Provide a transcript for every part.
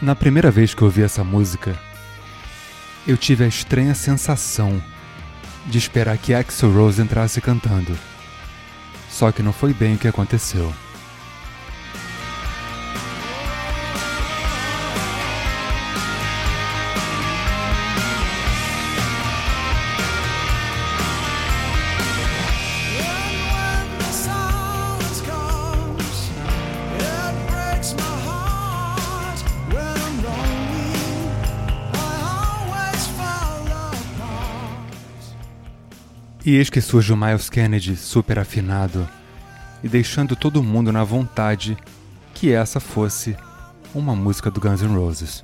Na primeira vez que ouvi essa música, eu tive a estranha sensação de esperar que Axel Rose entrasse cantando. Só que não foi bem o que aconteceu. E eis que surge o Miles Kennedy super afinado e deixando todo mundo na vontade que essa fosse uma música do Guns N' Roses.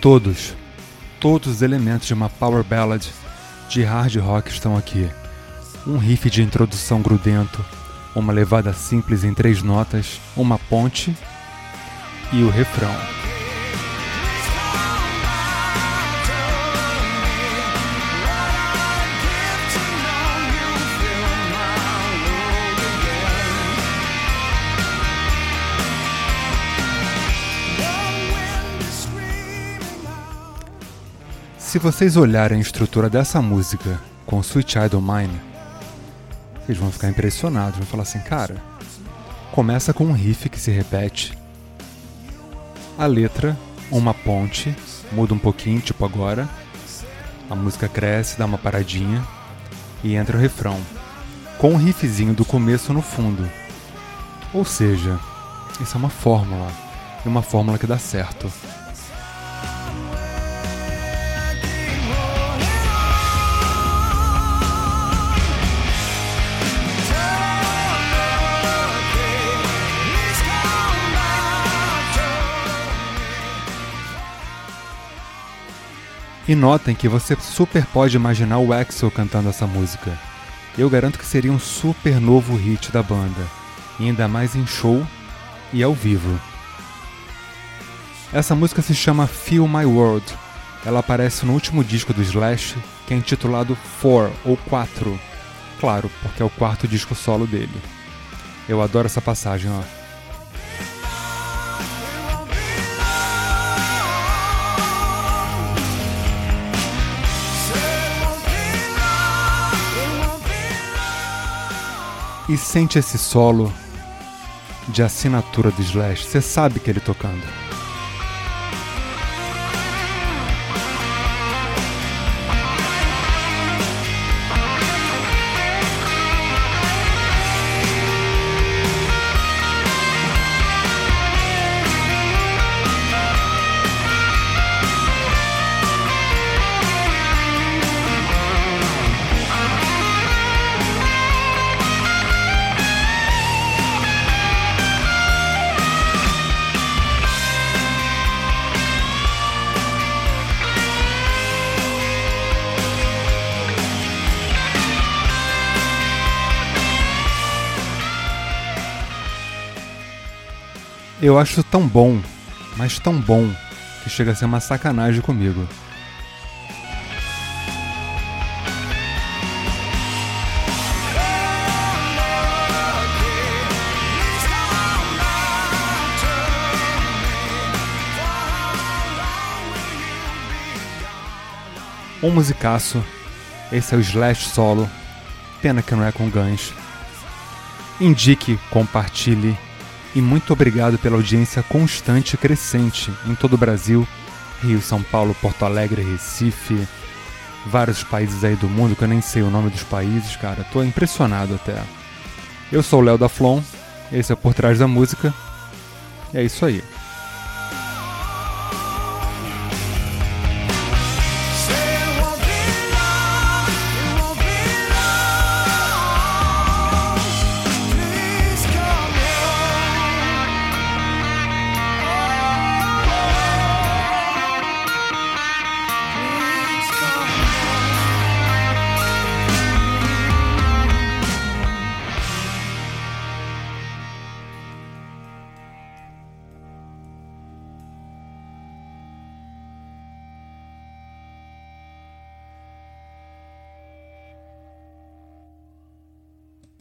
Todos, todos os elementos de uma power ballad de hard rock estão aqui. Um riff de introdução grudento, uma levada simples em três notas, uma ponte e o refrão. Se vocês olharem a estrutura dessa música com Sweet Child Mine, vocês vão ficar impressionados, vão falar assim, cara, começa com um riff que se repete, a letra, uma ponte, muda um pouquinho, tipo agora, a música cresce, dá uma paradinha e entra o refrão, com um riffzinho do começo no fundo. Ou seja, isso é uma fórmula, e uma fórmula que dá certo. E notem que você super pode imaginar o Axel cantando essa música. Eu garanto que seria um super novo hit da banda, e ainda mais em show e ao vivo. Essa música se chama Feel My World. Ela aparece no último disco do Slash, que é intitulado Four ou 4. Claro, porque é o quarto disco solo dele. Eu adoro essa passagem, ó. E sente esse solo de assinatura do Slash. Você sabe que ele tocando. Eu acho tão bom, mas tão bom, que chega a ser uma sacanagem comigo. Um musicaço. Esse é o Slash Solo. Pena que não é com Guns. Indique, compartilhe e muito obrigado pela audiência constante e crescente em todo o Brasil, Rio, São Paulo, Porto Alegre, Recife, vários países aí do mundo que eu nem sei o nome dos países, cara. Tô impressionado até. Eu sou o Léo da Flon, esse é Por Trás da Música. E é isso aí.